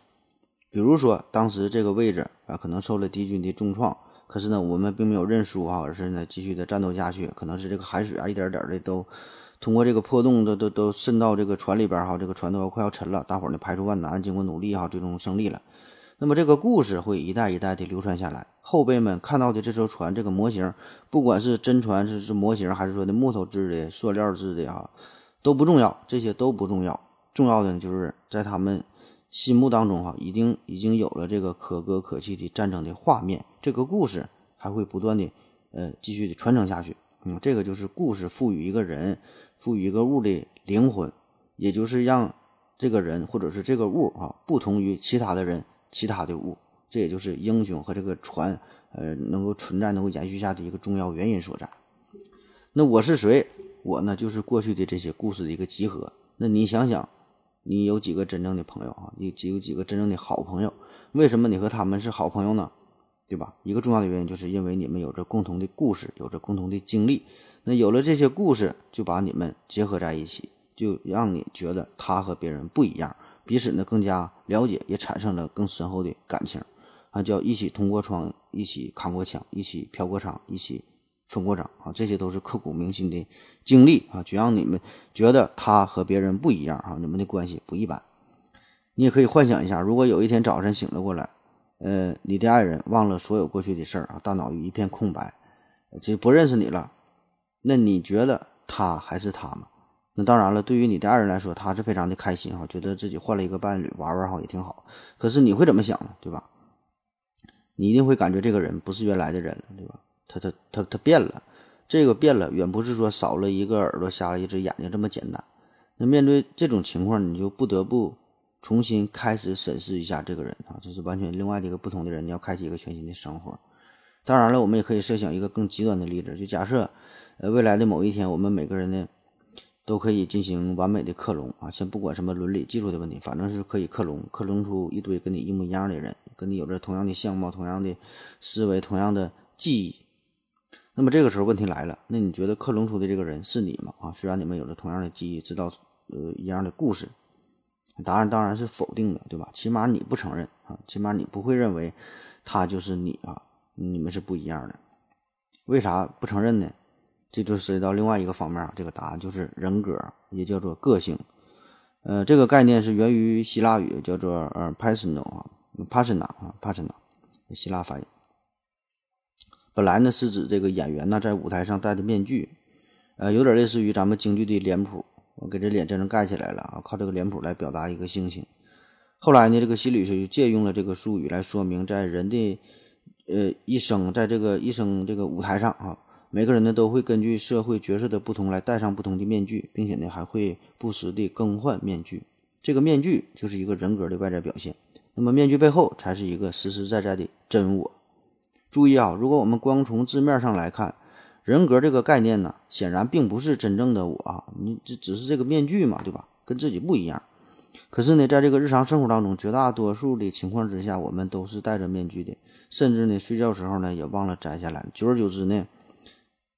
比如说当时这个位置啊可能受了敌军的重创，可是呢我们并没有认输啊，而是呢继续的战斗下去，可能是这个海水啊一点点的都。通过这个破洞都都都渗到这个船里边哈，这个船都要快要沉了，大伙儿呢排除万难，经过努力哈，最终胜利了。那么这个故事会一代一代的流传下来，后辈们看到的这艘船这个模型，不管是真船是是模型，还是说的木头制的、塑料制的哈，都不重要，这些都不重要。重要的呢，就是在他们心目当中哈，已经已经有了这个可歌可泣的战争的画面，这个故事还会不断的呃继续的传承下去。嗯，这个就是故事赋予一个人。赋予一个物的灵魂，也就是让这个人或者是这个物啊，不同于其他的人、其他的物，这也就是英雄和这个船，呃，能够存在、能够延续下的一个重要原因所在。那我是谁？我呢，就是过去的这些故事的一个集合。那你想想，你有几个真正的朋友啊？你几有几个真正的好朋友？为什么你和他们是好朋友呢？对吧？一个重要的原因就是因为你们有着共同的故事，有着共同的经历。那有了这些故事，就把你们结合在一起，就让你觉得他和别人不一样，彼此呢更加了解，也产生了更深厚的感情，啊，叫一起同过窗，一起扛过枪，一起飘过场，一起分过章啊，这些都是刻骨铭心的经历啊，就让你们觉得他和别人不一样啊，你们的关系不一般。你也可以幻想一下，如果有一天早晨醒了过来，呃，你的爱人忘了所有过去的事儿啊，大脑一片空白，就不认识你了，那你觉得他还是他吗？那当然了，对于你的爱人来说，他是非常的开心哈，觉得自己换了一个伴侣，玩玩哈也挺好。可是你会怎么想呢？对吧？你一定会感觉这个人不是原来的人了，对吧？他他他他变了，这个变了远不是说少了一个耳朵、瞎了一只眼睛这么简单。那面对这种情况，你就不得不重新开始审视一下这个人啊，这是完全另外的一个不同的人，你要开启一个全新的生活。当然了，我们也可以设想一个更极端的例子，就假设呃未来的某一天，我们每个人的。都可以进行完美的克隆啊，先不管什么伦理技术的问题，反正是可以克隆，克隆出一堆跟你一模一样的人，跟你有着同样的相貌、同样的思维、同样的记忆。那么这个时候问题来了，那你觉得克隆出的这个人是你吗？啊，虽然你们有着同样的记忆，知道呃一样的故事，答案当然是否定的，对吧？起码你不承认啊，起码你不会认为他就是你啊，你们是不一样的。为啥不承认呢？这就涉及到另外一个方面啊，这个答案就是人格，也叫做个性。呃，这个概念是源于希腊语，叫做呃 “personal” 啊，“persona” 啊，“persona”，希腊发音。本来呢是指这个演员呢在舞台上戴的面具，呃，有点类似于咱们京剧的脸谱，我给这脸真正盖起来了啊，靠这个脸谱来表达一个心情。后来呢，这个心理学就借用了这个术语来说明，在人的呃一生，在这个一生这个舞台上啊。每个人呢都会根据社会角色的不同来戴上不同的面具，并且呢还会不时地更换面具。这个面具就是一个人格的外在表现。那么面具背后才是一个实实在在的真我。注意啊，如果我们光从字面上来看，人格这个概念呢，显然并不是真正的我啊，你这只是这个面具嘛，对吧？跟自己不一样。可是呢，在这个日常生活当中，绝大多数的情况之下，我们都是戴着面具的，甚至呢睡觉时候呢也忘了摘下来。久而久之呢。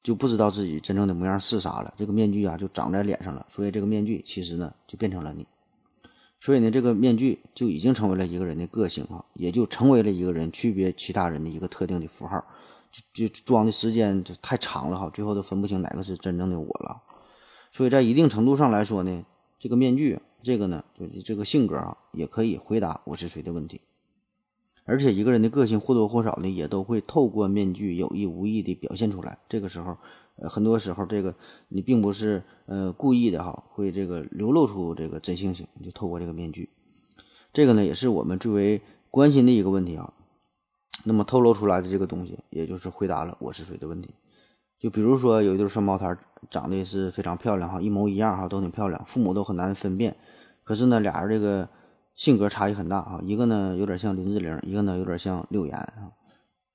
就不知道自己真正的模样是啥了，这个面具啊就长在脸上了，所以这个面具其实呢就变成了你，所以呢这个面具就已经成为了一个人的个性啊，也就成为了一个人区别其他人的一个特定的符号，就就装的时间就太长了哈，最后都分不清哪个是真正的我了，所以在一定程度上来说呢，这个面具这个呢就这个性格啊也可以回答我是谁的问题。而且一个人的个性或多或少的也都会透过面具有意无意的表现出来。这个时候，呃，很多时候这个你并不是呃故意的哈，会这个流露出这个真性情，就透过这个面具。这个呢，也是我们最为关心的一个问题啊。那么透露出来的这个东西，也就是回答了我是谁的问题。就比如说有一对双胞胎，长得是非常漂亮哈，一模一样哈，都挺漂亮，父母都很难分辨。可是呢，俩人这个。性格差异很大啊，一个呢有点像林志玲，一个呢有点像柳岩啊，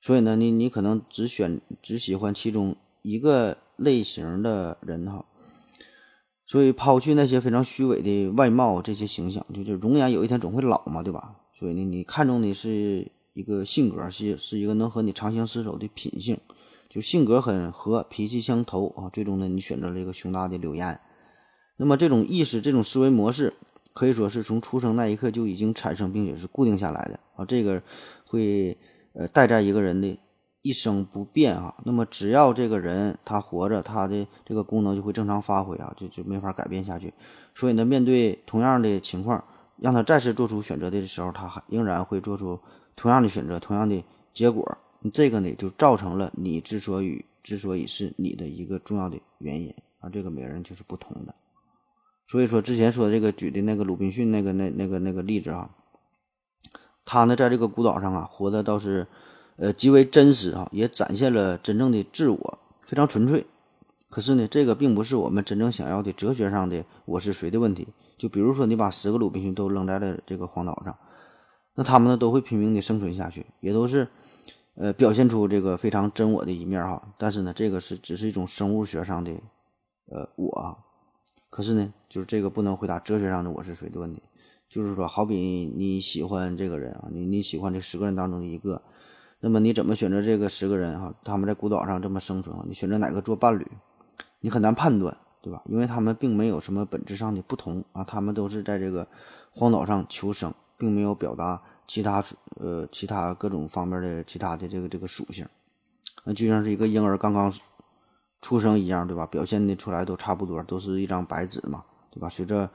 所以呢，你你可能只选只喜欢其中一个类型的人哈，所以抛去那些非常虚伪的外貌这些形象，就就容颜有一天总会老嘛，对吧？所以呢，你看中的是一个性格，是是一个能和你长相厮守的品性，就性格很合，脾气相投啊，最终呢，你选择了一个胸大的柳岩，那么这种意识，这种思维模式。可以说是从出生那一刻就已经产生并且是固定下来的啊，这个会呃带在一个人的一生不变哈。那么只要这个人他活着，他的这个功能就会正常发挥啊，就就没法改变下去。所以呢，面对同样的情况，让他再次做出选择的时候，他还仍然会做出同样的选择，同样的结果。这个呢，就造成了你之所以之所以是你的一个重要的原因啊。这个每个人就是不同的。所以说，之前说这个举的那个鲁滨逊那个那那个那个例子啊，他呢在这个孤岛上啊，活的倒是，呃极为真实啊，也展现了真正的自我，非常纯粹。可是呢，这个并不是我们真正想要的哲学上的我是谁的问题。就比如说，你把十个鲁滨逊都扔在了这个荒岛上，那他们呢都会拼命的生存下去，也都是，呃表现出这个非常真我的一面哈。但是呢，这个是只是一种生物学上的，呃我。可是呢，就是这个不能回答哲学上的我是谁的问题。就是说，好比你喜欢这个人啊，你你喜欢这十个人当中的一个，那么你怎么选择这个十个人哈？他们在孤岛上这么生存啊？你选择哪个做伴侣？你很难判断，对吧？因为他们并没有什么本质上的不同啊，他们都是在这个荒岛上求生，并没有表达其他呃其他各种方面的其他的这个这个属性，那就像是一个婴儿刚刚出生一样，对吧？表现的出来都差不多，都是一张白纸嘛，对吧？随着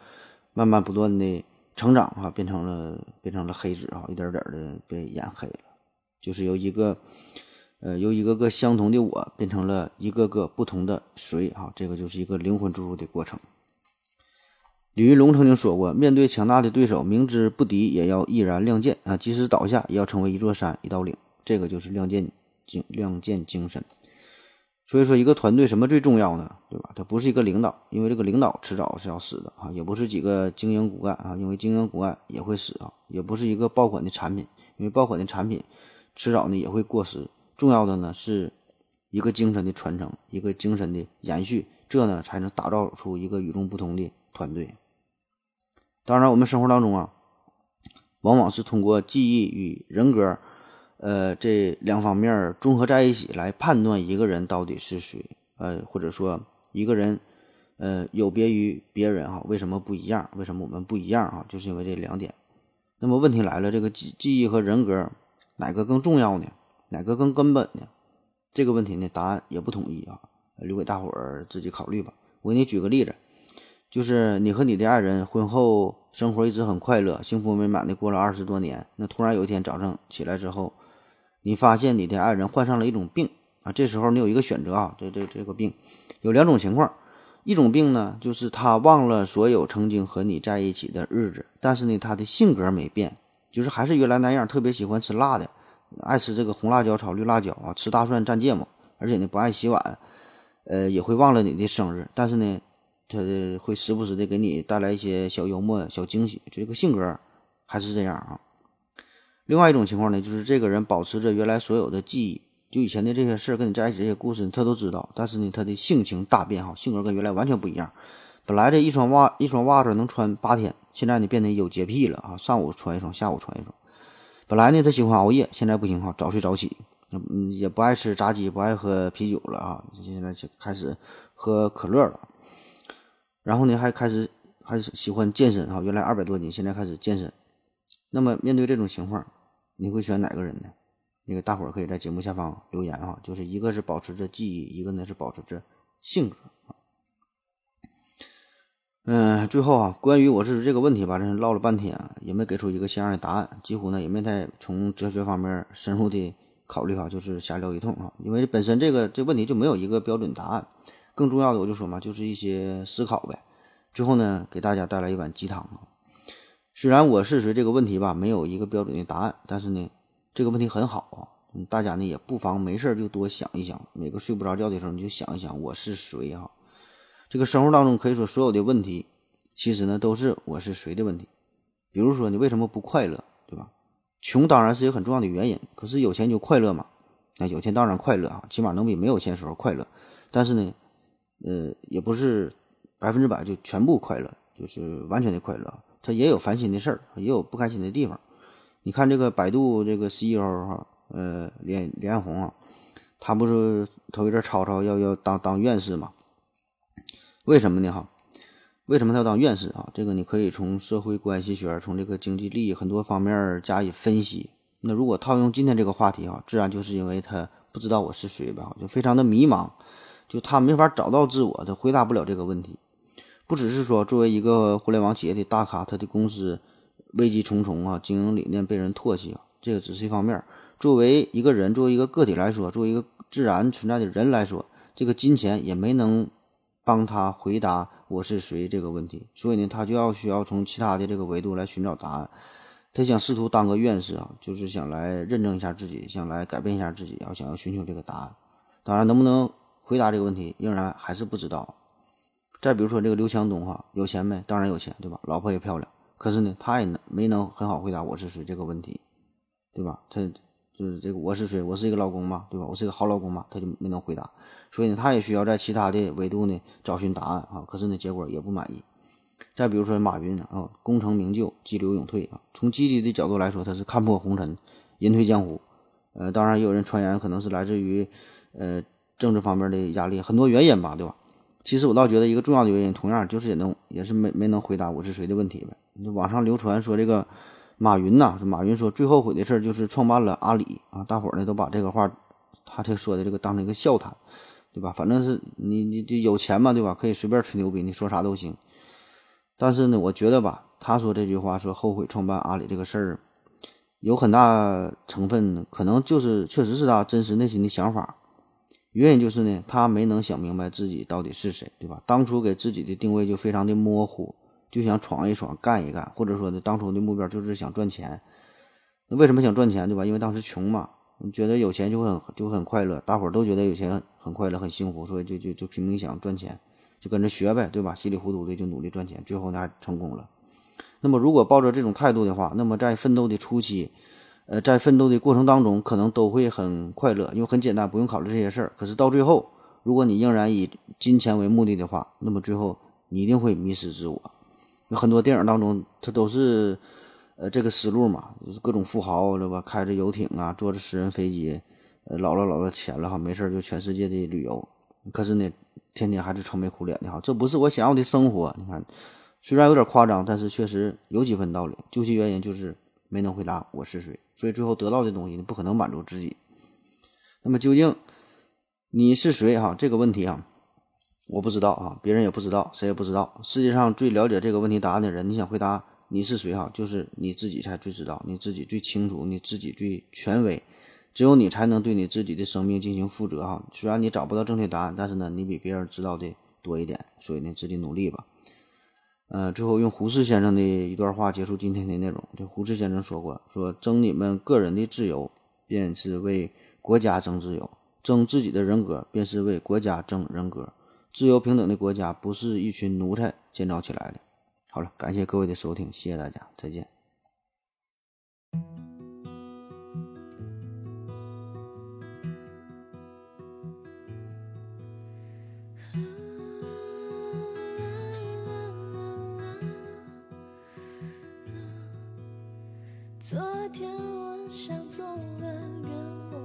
慢慢不断的成长哈，变成了变成了黑纸哈，一点点的被染黑了，就是由一个。呃，由一个个相同的我变成了一个个不同的谁啊，这个就是一个灵魂注入的过程。李云龙曾经说过，面对强大的对手，明知不敌也要毅然亮剑啊，即使倒下也要成为一座山一道岭，这个就是亮剑精亮剑精神。所以说，一个团队什么最重要呢？对吧？他不是一个领导，因为这个领导迟早是要死的啊，也不是几个精英骨干啊，因为精英骨干也会死啊，也不是一个爆款的产品，因为爆款的产品迟早呢也会过时。重要的呢是一个精神的传承，一个精神的延续，这呢才能打造出一个与众不同的团队。当然，我们生活当中啊，往往是通过记忆与人格，呃这两方面综合在一起来判断一个人到底是谁，呃或者说一个人，呃有别于别人哈，为什么不一样？为什么我们不一样啊？就是因为这两点。那么问题来了，这个记记忆和人格哪个更重要呢？哪个更根本呢？这个问题呢，答案也不统一啊，留给大伙儿自己考虑吧。我给你举个例子，就是你和你的爱人婚后生活一直很快乐、幸福美满的过了二十多年，那突然有一天早上起来之后，你发现你的爱人患上了一种病啊，这时候你有一个选择啊，这这这个病有两种情况，一种病呢，就是他忘了所有曾经和你在一起的日子，但是呢，他的性格没变，就是还是原来那样，特别喜欢吃辣的。爱吃这个红辣椒炒绿辣椒啊，吃大蒜蘸芥末，而且呢不爱洗碗，呃也会忘了你的生日，但是呢，他会时不时的给你带来一些小幽默、小惊喜，这个性格还是这样啊。另外一种情况呢，就是这个人保持着原来所有的记忆，就以前的这些事儿，跟你在一起这些故事他都知道，但是呢他的性情大变哈，性格跟原来完全不一样。本来这一双袜一双袜子能穿八天，现在呢变得有洁癖了啊，上午穿一双，下午穿一双。本来呢，他喜欢熬夜，现在不行哈，早睡早起，嗯，也不爱吃炸鸡，不爱喝啤酒了啊，现在就开始喝可乐了。然后呢，还开始还是喜欢健身哈，原来二百多斤，现在开始健身。那么面对这种情况，你会选哪个人呢？那个大伙儿可以在节目下方留言啊，就是一个是保持着记忆，一个呢是保持着性格。嗯，最后啊，关于我是这个问题吧，这唠了半天，也没给出一个相应的答案，几乎呢也没太从哲学方面深入的考虑哈，就是瞎聊一通啊。因为本身这个这问题就没有一个标准答案，更重要的我就说嘛，就是一些思考呗。最后呢，给大家带来一碗鸡汤啊。虽然我是谁这个问题吧，没有一个标准的答案，但是呢，这个问题很好啊，大家呢也不妨没事就多想一想，每个睡不着觉的时候你就想一想我是谁哈。这个生活当中可以说所有的问题，其实呢都是我是谁的问题。比如说你为什么不快乐，对吧？穷当然是一个很重要的原因，可是有钱就快乐嘛？那有钱当然快乐啊，起码能比没有钱时候快乐。但是呢，呃，也不是百分之百就全部快乐，就是完全的快乐。他也有烦心的事儿，也有不开心的地方。你看这个百度这个 CEO 哈，呃，连连红啊，他不是头一阵吵吵要要当当院士嘛？为什么呢？哈，为什么他要当院士啊？这个你可以从社会关系学、从这个经济利益很多方面加以分析。那如果套用今天这个话题啊，自然就是因为他不知道我是谁吧，就非常的迷茫，就他没法找到自我，他回答不了这个问题。不只是说作为一个互联网企业的大咖，他的公司危机重重啊，经营理念被人唾弃啊，这个只是一方面。作为一个人，作为一个个体来说，作为一个自然存在的人来说，这个金钱也没能。帮他回答我是谁这个问题，所以呢，他就要需要从其他的这个维度来寻找答案。他想试图当个院士啊，就是想来认证一下自己，想来改变一下自己，要想要寻求这个答案。当然，能不能回答这个问题，仍然还是不知道。再比如说这个刘强东哈，有钱没？当然有钱，对吧？老婆也漂亮，可是呢，他也没能很好回答我是谁这个问题，对吧？他。就是这个我是谁？我是一个老公嘛，对吧？我是一个好老公嘛，他就没能回答，所以呢，他也需要在其他的维度呢找寻答案啊。可是呢，结果也不满意。再比如说马云啊，功成名就，激流勇退啊。从积极的角度来说，他是看破红尘，隐退江湖。呃，当然也有人传言，可能是来自于呃政治方面的压力，很多原因吧，对吧？其实我倒觉得一个重要的原因，同样就是也能也是没没能回答我是谁的问题呗。网上流传说这个马云呐，马云说最后悔的事儿就是创办了阿里啊，大伙儿呢都把这个话他这说的这个当成一个笑谈，对吧？反正是你你这有钱嘛，对吧？可以随便吹牛逼，你说啥都行。但是呢，我觉得吧，他说这句话说后悔创办阿里这个事儿，有很大成分可能就是确实是他真实内心的想法。原因就是呢，他没能想明白自己到底是谁，对吧？当初给自己的定位就非常的模糊，就想闯一闯、干一干，或者说呢，当初的目标就是想赚钱。那为什么想赚钱，对吧？因为当时穷嘛，觉得有钱就很就很快乐，大伙儿都觉得有钱很快乐、很幸福，所以就就就拼命想赚钱，就跟着学呗，对吧？稀里糊涂的就努力赚钱，最后呢还成功了。那么如果抱着这种态度的话，那么在奋斗的初期。呃，在奋斗的过程当中，可能都会很快乐，因为很简单，不用考虑这些事儿。可是到最后，如果你仍然以金钱为目的的话，那么最后你一定会迷失自我。有很多电影当中，它都是呃这个思路嘛，就是各种富豪对吧，开着游艇啊，坐着私人飞机，呃，老了老了钱了哈，没事就全世界的旅游。可是呢，天天还是愁眉苦脸的哈，这不是我想要的生活。你看，虽然有点夸张，但是确实有几分道理。究其原因，就是没能回答我是谁。所以最后得到的东西，你不可能满足自己。那么究竟你是谁？哈，这个问题啊，我不知道啊，别人也不知道，谁也不知道。世界上最了解这个问题答案的人，你想回答你是谁？哈，就是你自己才最知道，你自己最清楚，你自己最权威，只有你才能对你自己的生命进行负责。哈，虽然你找不到正确答案，但是呢，你比别人知道的多一点，所以呢，自己努力吧。呃，最后用胡适先生的一段话结束今天的内容。就胡适先生说过：“说争你们个人的自由，便是为国家争自由；争自己的人格，便是为国家争人格。自由平等的国家，不是一群奴才建造起来的。”好了，感谢各位的收听，谢谢大家，再见。昨天我像做了个梦，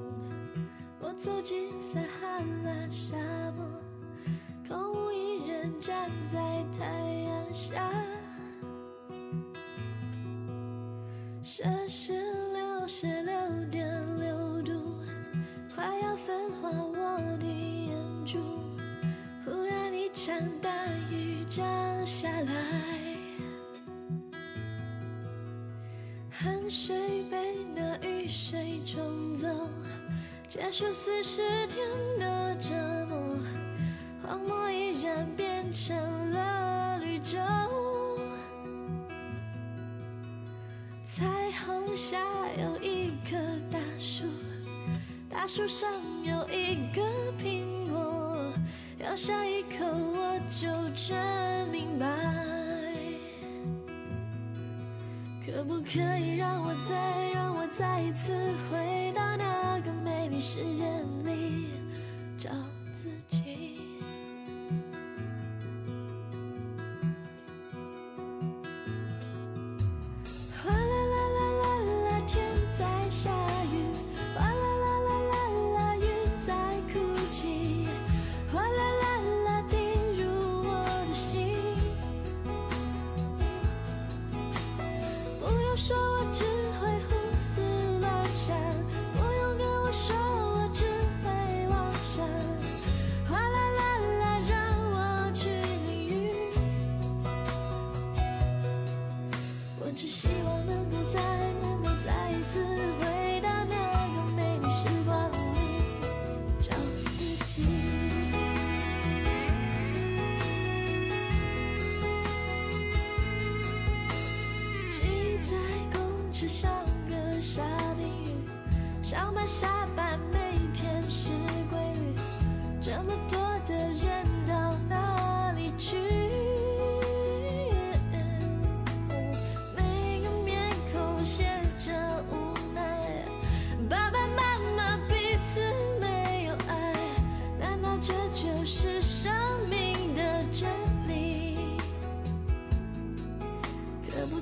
我走进撒哈拉沙漠，空无一人站在太阳下，摄氏六十六点六度，快要焚化我的眼珠。忽然一场大雨降下来。汗水被那雨水冲走，结束四十天的折磨，荒漠依然变成了绿洲。彩虹下有一棵大树，大树上有一个苹果，咬下一口我就真明白。可不可以让我再让我再一次回到那个美丽世界里找只希望能够再能够再一次回到那个美丽时光里找自己。记忆在公车像个沙丁鱼，上班下班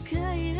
可以